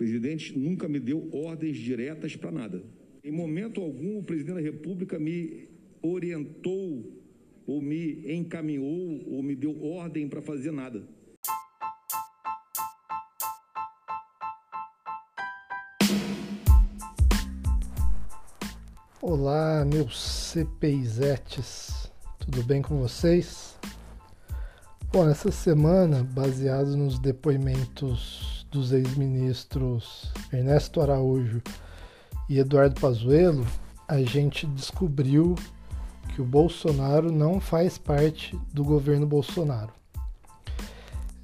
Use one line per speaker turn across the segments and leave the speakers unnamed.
presidente nunca me deu ordens diretas para nada. Em momento algum, o presidente da República me orientou, ou me encaminhou, ou me deu ordem para fazer nada.
Olá, meus CPIzetes, tudo bem com vocês? Bom, essa semana, baseado nos depoimentos dos ex-ministros Ernesto Araújo e Eduardo Pazuello, a gente descobriu que o Bolsonaro não faz parte do governo Bolsonaro.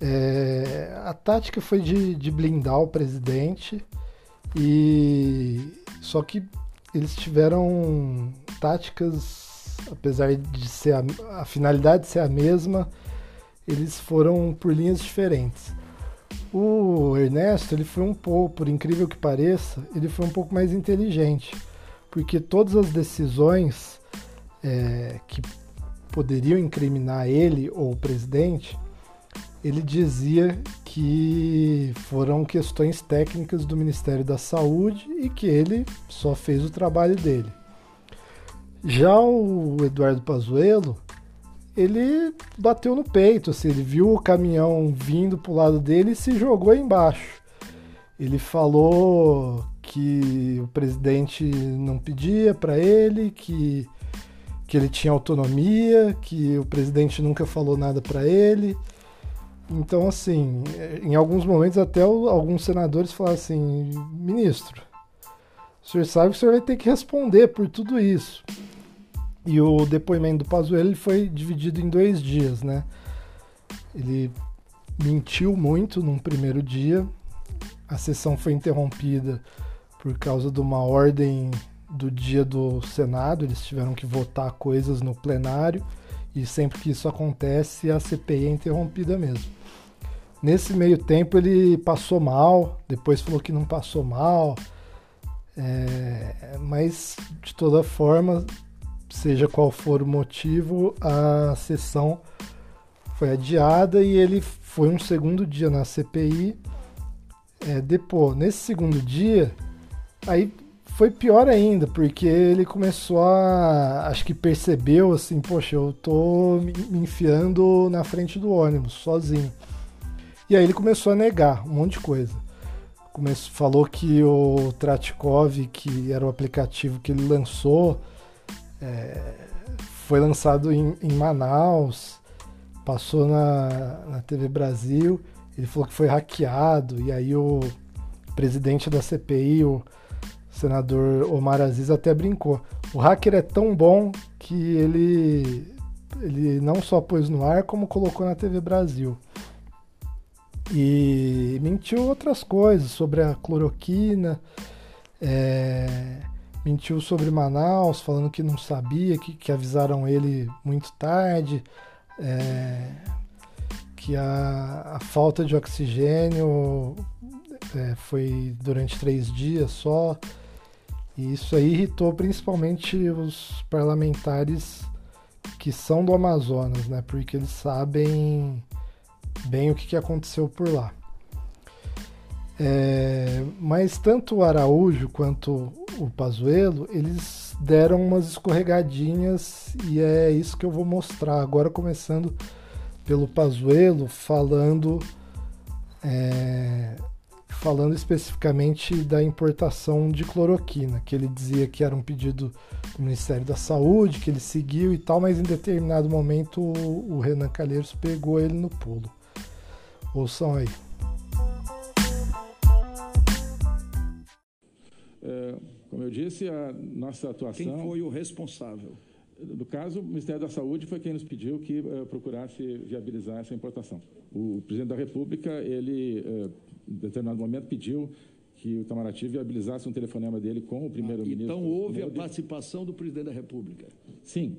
É, a tática foi de, de blindar o presidente e só que eles tiveram táticas, apesar de ser a, a finalidade ser a mesma, eles foram por linhas diferentes. O Ernesto, ele foi um pouco, por incrível que pareça, ele foi um pouco mais inteligente, porque todas as decisões é, que poderiam incriminar ele ou o presidente, ele dizia que foram questões técnicas do Ministério da Saúde e que ele só fez o trabalho dele. Já o Eduardo Pazuello, ele bateu no peito, assim, ele viu o caminhão vindo para o lado dele e se jogou embaixo. Ele falou que o presidente não pedia para ele, que, que ele tinha autonomia, que o presidente nunca falou nada para ele então, assim, em alguns momentos até alguns senadores falaram assim, ministro, o senhor sabe que o senhor vai ter que responder por tudo isso. E o depoimento do Pazuello foi dividido em dois dias, né? Ele mentiu muito num primeiro dia, a sessão foi interrompida por causa de uma ordem do dia do Senado, eles tiveram que votar coisas no plenário. E sempre que isso acontece a CPI é interrompida mesmo. Nesse meio tempo ele passou mal, depois falou que não passou mal, é, mas de toda forma, seja qual for o motivo, a sessão foi adiada e ele foi um segundo dia na CPI. É, depois, nesse segundo dia, aí foi pior ainda, porque ele começou a. Acho que percebeu assim, poxa, eu tô me enfiando na frente do ônibus, sozinho. E aí ele começou a negar um monte de coisa. Começou, falou que o Tratkov, que era o aplicativo que ele lançou, é, foi lançado em, em, Manaus, passou na, na TV Brasil. Ele falou que foi hackeado, e aí o presidente da CPI, o senador Omar Aziz, até brincou. O hacker é tão bom que ele, ele não só pôs no ar, como colocou na TV Brasil. E mentiu outras coisas sobre a cloroquina, é, mentiu sobre Manaus, falando que não sabia, que, que avisaram ele muito tarde, é, que a, a, falta de oxigênio é, foi durante três dias só. E isso aí irritou principalmente os parlamentares que são do Amazonas, né? Porque eles sabem bem o que, que aconteceu por lá. É, mas tanto o Araújo quanto o Pazuello, eles deram umas escorregadinhas e é isso que eu vou mostrar agora começando pelo Pazuello falando é, falando especificamente da importação de cloroquina, que ele dizia que era um pedido do Ministério da Saúde, que ele seguiu e tal, mas em determinado momento o, o Renan Calheiros pegou ele no pulo. Ouçam aí.
É, como eu disse, a nossa atuação.
Quem foi o responsável?
No caso, o Ministério da Saúde foi quem nos pediu que uh, procurasse viabilizar essa importação. O presidente da República, ele, uh, em determinado momento, pediu que o Itamaraty viabilizasse um telefonema dele com o primeiro-ministro.
Ah, então houve a participação do presidente da República?
Sim.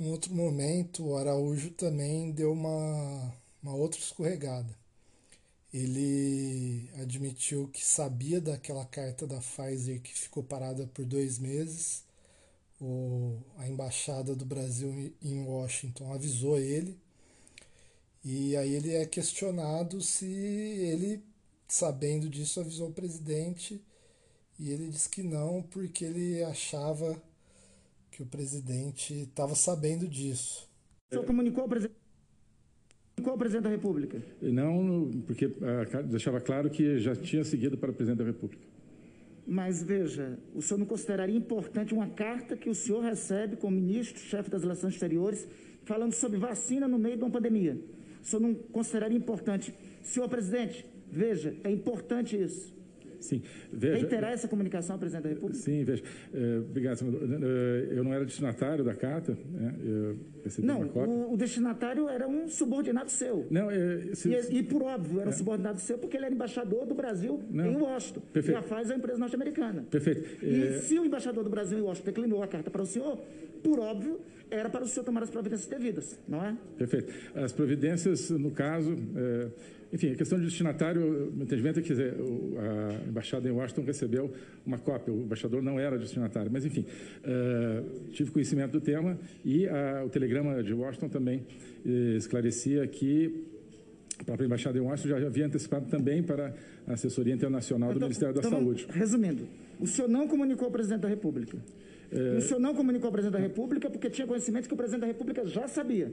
Em outro momento, o Araújo também deu uma uma outra escorregada. Ele admitiu que sabia daquela carta da Pfizer que ficou parada por dois meses. O, a embaixada do Brasil em Washington avisou ele. E aí ele é questionado se ele sabendo disso, avisou o presidente e ele disse que não, porque ele achava que o presidente estava sabendo disso.
O senhor comunicou ao presidente? Comunicou ao presidente da República?
Não, porque uh, deixava claro que já tinha seguido para o presidente da República.
Mas veja, o senhor não consideraria importante uma carta que o senhor recebe como ministro, chefe das relações exteriores, falando sobre vacina no meio de uma pandemia? O senhor não consideraria importante? Senhor presidente, veja, é importante isso.
Sim, veja.
Reiterar essa comunicação ao presidente da República?
Sim, veja. Uh, obrigado, senador. Uh, eu não era destinatário da carta, né? eu recebi
não,
uma cópia.
O, o destinatário era um subordinado seu.
Não, uh, se...
e, e, por óbvio, era um subordinado seu porque ele era embaixador do Brasil não. em Washington. Perfeito. E a FAS é uma empresa norte-americana.
Perfeito.
E se o embaixador do Brasil em Washington declinou a carta para o senhor, por óbvio, era para o senhor tomar as providências devidas, não é?
Perfeito. As providências, no caso, enfim, a questão de destinatário, o entendimento é que dizer, a embaixada em Washington recebeu uma cópia, o embaixador não era destinatário, mas enfim, uh, tive conhecimento do tema e uh, o telegrama de Washington também uh, esclarecia que a própria embaixada em Washington já havia antecipado também para a assessoria internacional do então, Ministério da então, Saúde.
Resumindo, o senhor não comunicou ao presidente da República. É... O senhor não comunicou ao presidente da República porque tinha conhecimento que o presidente da República já sabia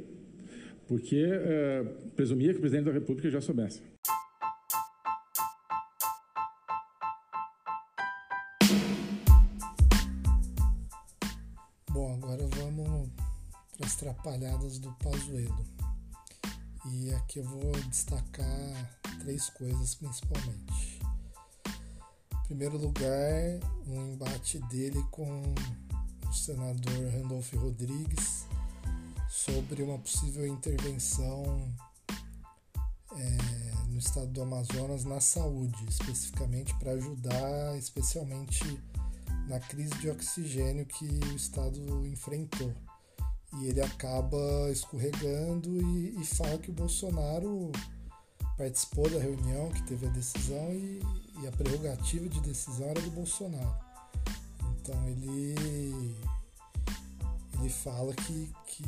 porque é, presumia que o presidente da República já soubesse.
Bom, agora vamos para as trapalhadas do Pazuello. E aqui eu vou destacar três coisas principalmente. Em primeiro lugar, um embate dele com o senador Randolph Rodrigues, sobre uma possível intervenção é, no estado do Amazonas na saúde, especificamente para ajudar, especialmente na crise de oxigênio que o estado enfrentou. E ele acaba escorregando e, e fala que o Bolsonaro participou da reunião, que teve a decisão e, e a prerrogativa de decisão era do Bolsonaro. Então ele ele fala que, que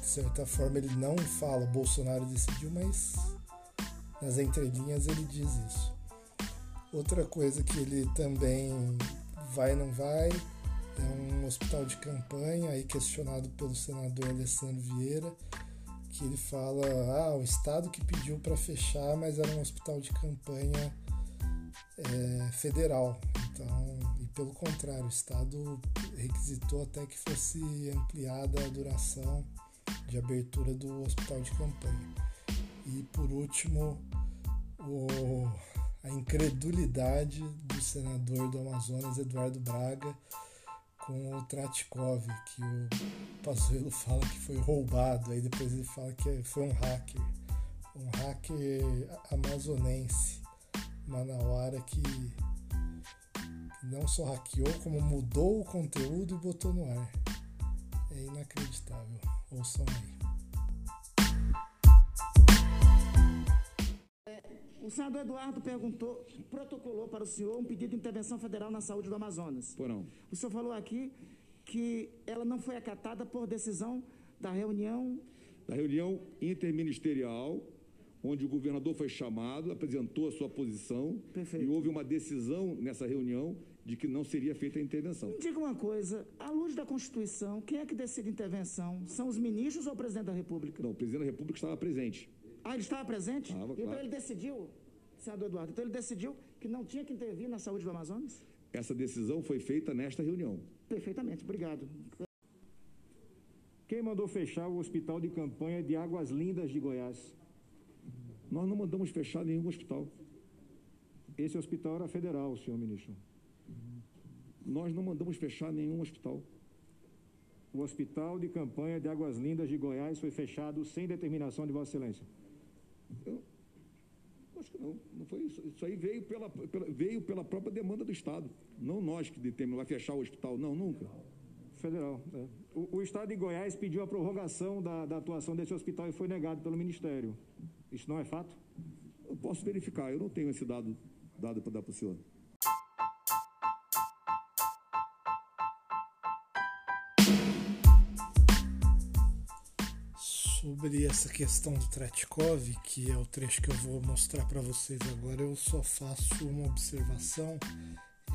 de certa forma ele não fala Bolsonaro decidiu, mas nas entrelinhas ele diz isso. Outra coisa que ele também vai não vai é um hospital de campanha aí questionado pelo senador Alessandro Vieira, que ele fala, ah, o estado que pediu para fechar, mas era um hospital de campanha é, federal. Então, pelo contrário, o estado requisitou até que fosse ampliada a duração de abertura do hospital de campanha. E por último, o, a incredulidade do senador do Amazonas, Eduardo Braga, com o Tratkov, que o Pazuello fala que foi roubado, aí depois ele fala que foi um hacker, um hacker amazonense, manauara, que não só hackeou, como mudou o conteúdo e botou no ar. É inacreditável. Ouçam aí.
É, o senador Eduardo perguntou, protocolou para o senhor um pedido de intervenção federal na saúde do Amazonas.
Por não.
O senhor falou aqui que ela não foi acatada por decisão da reunião.
Da reunião interministerial, onde o governador foi chamado, apresentou a sua posição
Perfeito.
e houve uma decisão nessa reunião de que não seria feita a intervenção.
Me diga uma coisa, à luz da Constituição, quem é que decide intervenção? São os ministros ou o presidente da República?
Não, o presidente da República estava presente.
Ah, ele estava presente?
Estava,
então claro. ele decidiu, senador Eduardo, então ele decidiu que não tinha que intervir na saúde do Amazonas?
Essa decisão foi feita nesta reunião.
Perfeitamente, obrigado.
Quem mandou fechar o hospital de campanha de Águas Lindas de Goiás?
Nós não mandamos fechar nenhum hospital.
Esse hospital era federal, senhor ministro.
Nós não mandamos fechar nenhum hospital.
O hospital de campanha de Águas Lindas de Goiás foi fechado sem determinação de Vossa Excelência.
Eu acho que não, não foi isso. Isso aí veio pela, pela veio pela própria demanda do Estado. Não nós que determinamos fechar o hospital, não, nunca.
Federal. É. O, o, Estado de Goiás pediu a prorrogação da, da atuação desse hospital e foi negado pelo Ministério. Isso não é fato?
Eu posso verificar, eu não tenho esse dado, dado para dar para o senhor.
Sobre essa questão do Tretkov, que é o trecho que eu vou mostrar para vocês agora, eu só faço uma observação,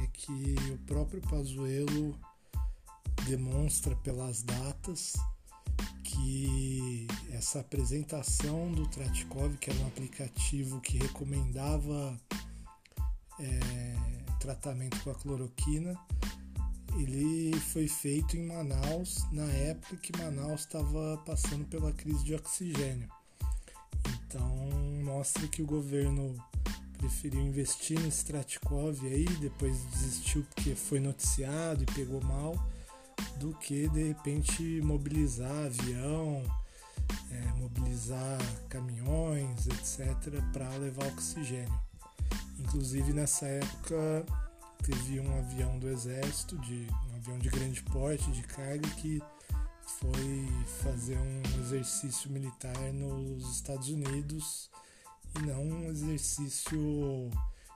é que o próprio Pazuello demonstra pelas datas que essa apresentação do Tretkov, que era um aplicativo que recomendava é, tratamento com a cloroquina, ele foi feito em Manaus na época que Manaus estava passando pela crise de oxigênio. Então mostra que o governo preferiu investir nesse Stratkov aí, depois desistiu porque foi noticiado e pegou mal, do que de repente mobilizar avião, é, mobilizar caminhões, etc., para levar oxigênio. Inclusive nessa época teve um avião do exército, de, um avião de grande porte, de carga, que foi fazer um exercício militar nos Estados Unidos e não um exercício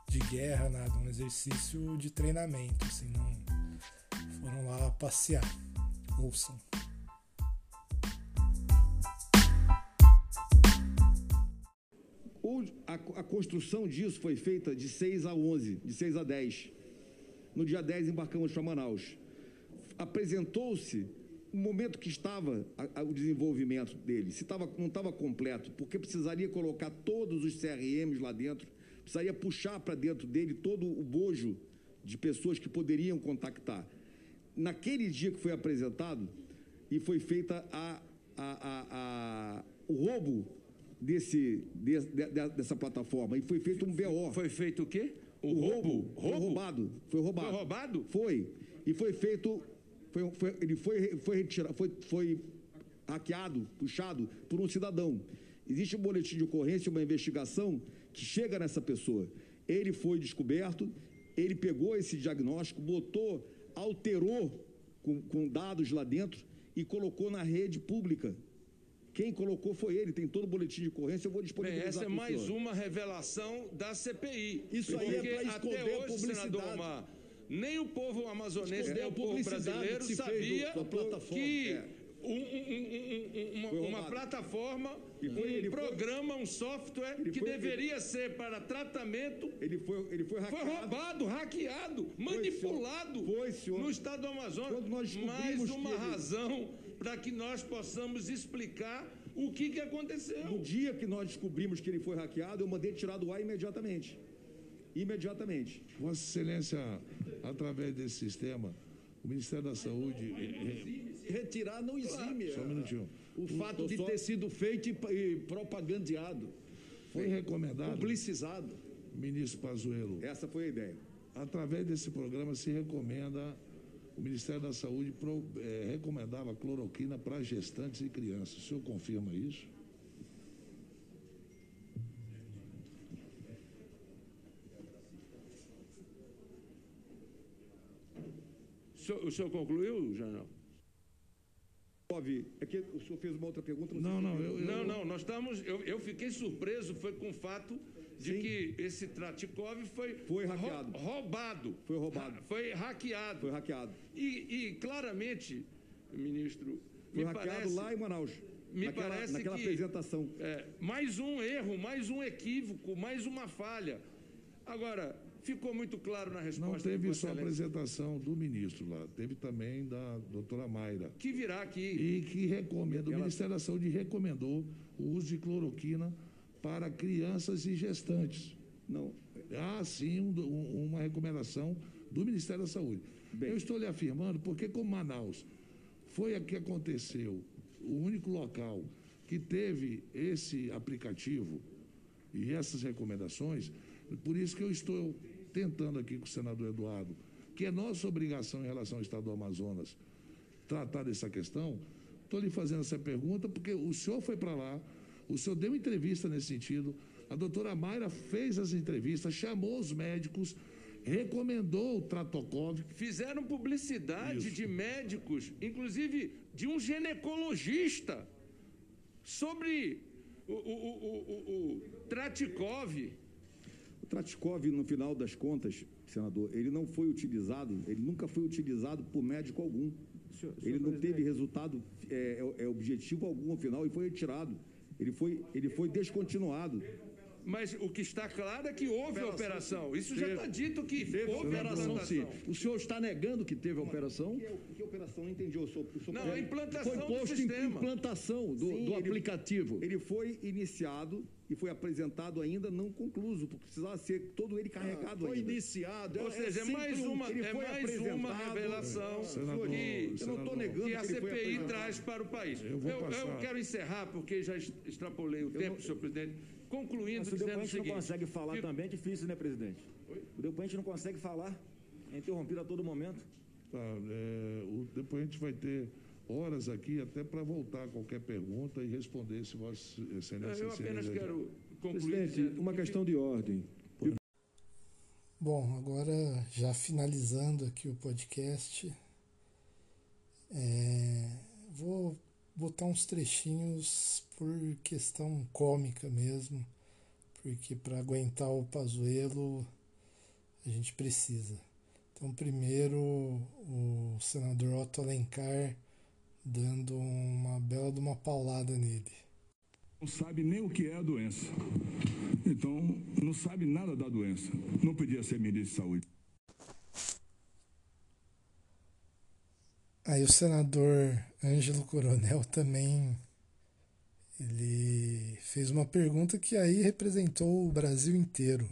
de guerra, nada, um exercício de treinamento, assim, não foram lá passear. Ouçam.
A, a construção disso foi feita de 6 a 11, de 6 a 10. No dia 10 embarcamos para Manaus. Apresentou-se o momento que estava a, a, o desenvolvimento dele, se tava, não estava completo, porque precisaria colocar todos os CRMs lá dentro, precisaria puxar para dentro dele todo o bojo de pessoas que poderiam contactar. Naquele dia que foi apresentado e foi feita a, a, o roubo desse, de, de, dessa plataforma e foi feito um BO.
Foi feito o quê?
O, roubo, roubo? Foi roubado. Foi roubado.
Foi roubado?
Foi. E foi feito. Foi, foi, ele foi, foi retirado, foi, foi hackeado, puxado por um cidadão. Existe um boletim de ocorrência, uma investigação que chega nessa pessoa. Ele foi descoberto, ele pegou esse diagnóstico, botou, alterou com, com dados lá dentro e colocou na rede pública. Quem colocou foi ele, tem todo o boletim de ocorrência, eu vou disponibilizar.
Bem, essa é mais senhor. uma revelação da CPI.
Isso aí é para esconder até hoje, senador
Omar, nem o povo amazonense, nem o povo brasileiro sabia que é. um, um, um, uma, uma, plataforma, um programa, um software que foi, deveria ele, ser para tratamento.
Ele foi, ele foi hackeado.
Foi roubado, hackeado, manipulado
foi, senhor.
no estado do Amazonas. Mais uma razão para que nós possamos explicar o que, que aconteceu.
No dia que nós descobrimos que ele foi hackeado, eu mandei tirar do ar imediatamente. Imediatamente.
Vossa Excelência, através desse sistema, o Ministério da Saúde.
Retirar não exime.
Só um minutinho.
O, o fato de só... ter sido feito e propagandeado.
Foi recomendado.
Publicizado.
Ministro Pazuello.
Essa foi a ideia.
Através desse programa se recomenda o Ministério da Saúde pro, é, recomendava cloroquina para gestantes e crianças. O senhor confirma isso?
O senhor, o senhor concluiu, Janel?
É que o senhor fez uma outra pergunta.
Não, não, eu, eu, não, não, nós estamos. Eu, eu fiquei surpreso, foi com o fato de Sim. que esse Tratikov foi,
foi hackeado.
roubado.
Foi roubado.
Foi hackeado.
Foi hackeado.
E, e claramente, ministro,
foi hackeado
parece,
lá em Manaus.
Me
naquela,
parece
naquela
que,
apresentação.
É, mais um erro, mais um equívoco, mais uma falha. Agora, ficou muito claro na resposta.
Não teve só a apresentação do ministro lá, teve também da doutora Mayra.
Que virá aqui.
E que recomenda, o Ministério da Saúde recomendou o uso de cloroquina para crianças e gestantes.
Não.
Há sim um, uma recomendação do Ministério da Saúde. Bem. Eu estou lhe afirmando porque, como Manaus foi a que aconteceu, o único local que teve esse aplicativo e essas recomendações, por isso que eu estou tentando aqui com o senador Eduardo, que é nossa obrigação em relação ao Estado do Amazonas tratar dessa questão. Estou lhe fazendo essa pergunta porque o senhor foi para lá, o senhor deu entrevista nesse sentido, a doutora Mayra fez as entrevistas, chamou os médicos, recomendou o Tratokov.
Fizeram publicidade Isso. de médicos, inclusive de um ginecologista, sobre o, o, o, o Tratikov.
O Tratikov, no final das contas, senador, ele não foi utilizado, ele nunca foi utilizado por médico algum. Ele não teve resultado é, é, é, objetivo algum no final e foi retirado. Ele foi, ele foi descontinuado.
Mas o que está claro é que houve operação. operação. Isso teve, já está dito que
teve
houve
operação. Sim. O senhor está negando que teve operação? Que, que operação? Não entendi. Eu sou, eu sou
não, a implantação
foi posto
do sistema.
implantação do, Sim, do ele, aplicativo. Ele foi iniciado e foi apresentado ainda não concluso, porque precisava ser todo ele carregado ah,
foi
ainda.
iniciado. Ou é seja, é mais uma, é mais uma revelação
senador, que, eu não estou negando
que a CPI traz para o país. Eu, eu, eu, quero encerrar, porque já extrapolei o tempo, não, senhor presidente concluindo Mas
o seguinte, não consegue falar que... também é difícil, né, presidente? Oi? O depoente não consegue falar, é interrompido a todo momento.
Tá, é, o depoente vai ter horas aqui até para voltar a qualquer pergunta e responder se Vossa Excelência...
Eu apenas quero
concluir... Presidente, uma questão de ordem.
Bom, agora já finalizando aqui o podcast, é, vou botar uns trechinhos por questão cômica mesmo, porque para aguentar o Pazuello a gente precisa. Então, primeiro, o senador Otto Alencar dando uma bela de uma paulada nele.
Não sabe nem o que é a doença. Então, não sabe nada da doença. Não podia ser ministro de saúde.
Aí o senador Ângelo Coronel também ele fez uma pergunta que aí representou o Brasil inteiro.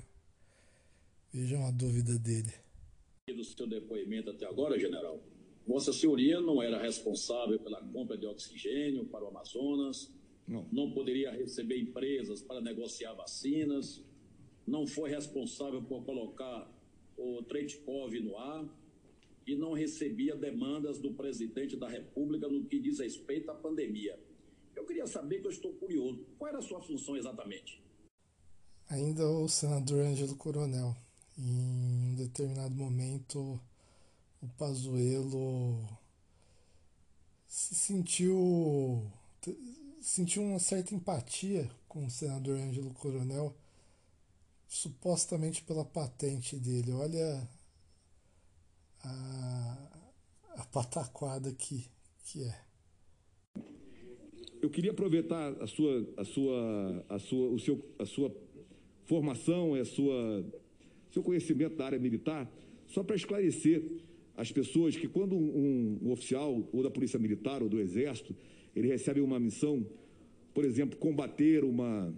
Vejam a dúvida dele.
Do seu depoimento até agora, general, Vossa Senhoria não era responsável pela compra de oxigênio para o Amazonas, não, não poderia receber empresas para negociar vacinas, não foi responsável por colocar o Tretkov no ar, e não recebia demandas do presidente da República no que diz respeito à pandemia. Eu queria saber, que eu estou curioso, qual era a sua função exatamente?
Ainda o senador Ângelo Coronel. Em um determinado momento, o Pazuello se sentiu sentiu uma certa empatia com o senador Ângelo Coronel, supostamente pela patente dele. Olha a, a pataquada que, que é.
Eu queria aproveitar a sua, a sua, a sua, o seu, a sua formação, a sua, seu conhecimento da área militar, só para esclarecer as pessoas que quando um, um, oficial ou da polícia militar ou do exército ele recebe uma missão, por exemplo, combater uma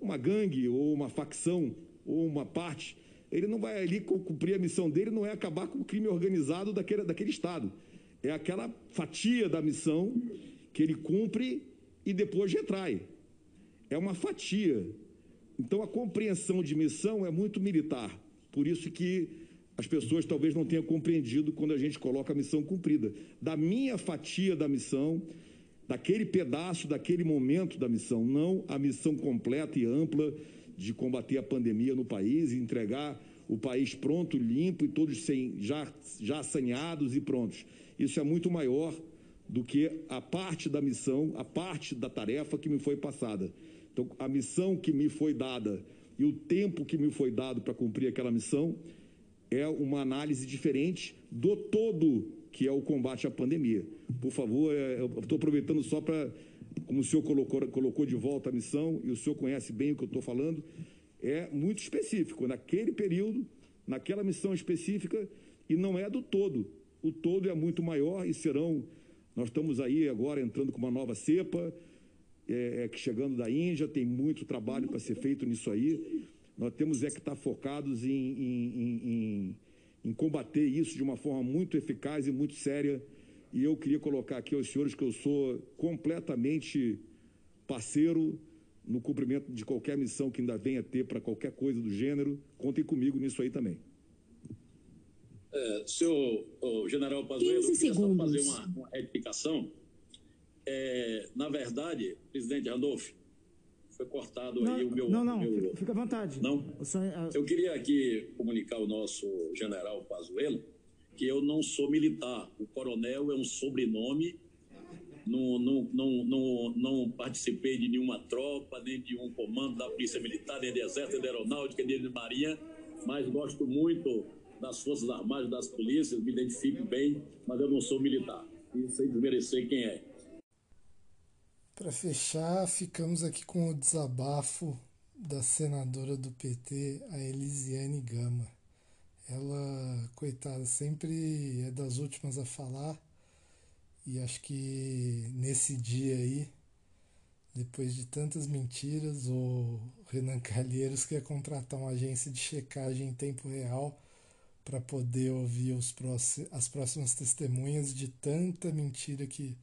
uma gangue ou uma facção ou uma parte ele não vai ali cumprir a missão dele, não é acabar com o crime organizado daquele, daquele Estado. É aquela fatia da missão que ele cumpre e depois retrai. É uma fatia. Então a compreensão de missão é muito militar. Por isso que as pessoas talvez não tenham compreendido quando a gente coloca a missão cumprida. Da minha fatia da missão, daquele pedaço, daquele momento da missão, não a missão completa e ampla de combater a pandemia no país e entregar o país pronto, limpo e todos sem, já, já saneados e prontos. Isso é muito maior do que a parte da missão, a parte da tarefa que me foi passada. Então, a missão que me foi dada e o tempo que me foi dado para cumprir aquela missão é uma análise diferente do todo que é o combate à pandemia. Por favor, é, eu estou aproveitando só para como o senhor colocou, colocou de volta a missão, e o senhor conhece bem o que eu estou falando, é muito específico. Naquele período, naquela missão específica, e não é do todo. O todo é muito maior e serão. Nós estamos aí agora entrando com uma nova cepa, é, é, chegando da Índia, tem muito trabalho para ser feito nisso aí. Nós temos é que estar tá focados em, em, em, em combater isso de uma forma muito eficaz e muito séria e eu queria colocar aqui aos senhores que eu sou completamente parceiro no cumprimento de qualquer missão que ainda venha ter para qualquer coisa do gênero. Contem comigo nisso aí também.
É, senhor o general Pazuello, eu queria só fazer uma, uma retificação. É, na verdade, presidente Randolph, foi cortado
não,
aí o meu...
Não, não,
meu,
fica à vontade.
Não? Eu queria aqui comunicar ao nosso general Pazuello que eu não sou militar. O coronel é um sobrenome. Não, não, não, não, não participei de nenhuma tropa, nem de um comando da Polícia Militar, nem de Exército, nem de Aeronáutica, nem de Marinha, mas gosto muito das Forças Armadas, das polícias, me identifico bem, mas eu não sou militar. e sem desmerecer quem é.
Para fechar, ficamos aqui com o desabafo da senadora do PT, a Elisiane Gama. Ela, coitada, sempre é das últimas a falar e acho que nesse dia aí, depois de tantas mentiras, o Renan Calheiros quer contratar uma agência de checagem em tempo real para poder ouvir os as próximas testemunhas de tanta mentira que,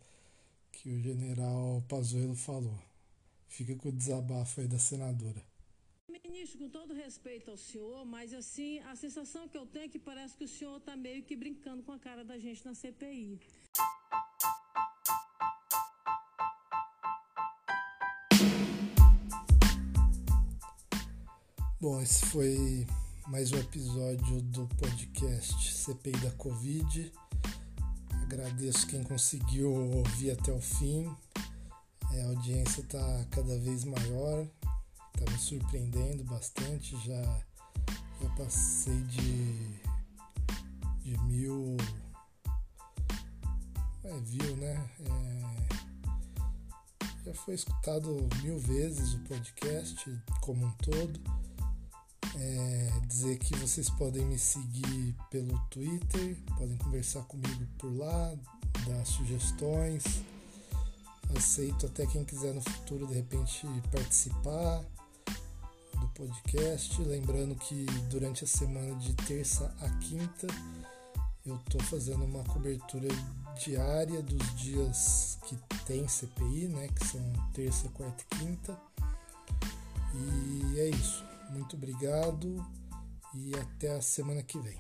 que o general Pazuello falou. Fica com o desabafo aí da senadora.
Ministro, com todo respeito ao senhor, mas assim, a sensação que eu tenho é que parece que o senhor está meio que brincando com a cara da gente na CPI.
Bom, esse foi mais um episódio do podcast CPI da Covid. Agradeço quem conseguiu ouvir até o fim. É, a audiência está cada vez maior, está me surpreendendo bastante. Já, já passei de, de mil. É, viu, né? É, já foi escutado mil vezes o podcast como um todo. É, dizer que vocês podem me seguir pelo Twitter, podem conversar comigo por lá, dar sugestões. Aceito até quem quiser no futuro de repente participar do podcast. Lembrando que durante a semana de terça a quinta eu estou fazendo uma cobertura diária dos dias que tem CPI, né? Que são terça, quarta e quinta. E é isso. Muito obrigado e até a semana que vem.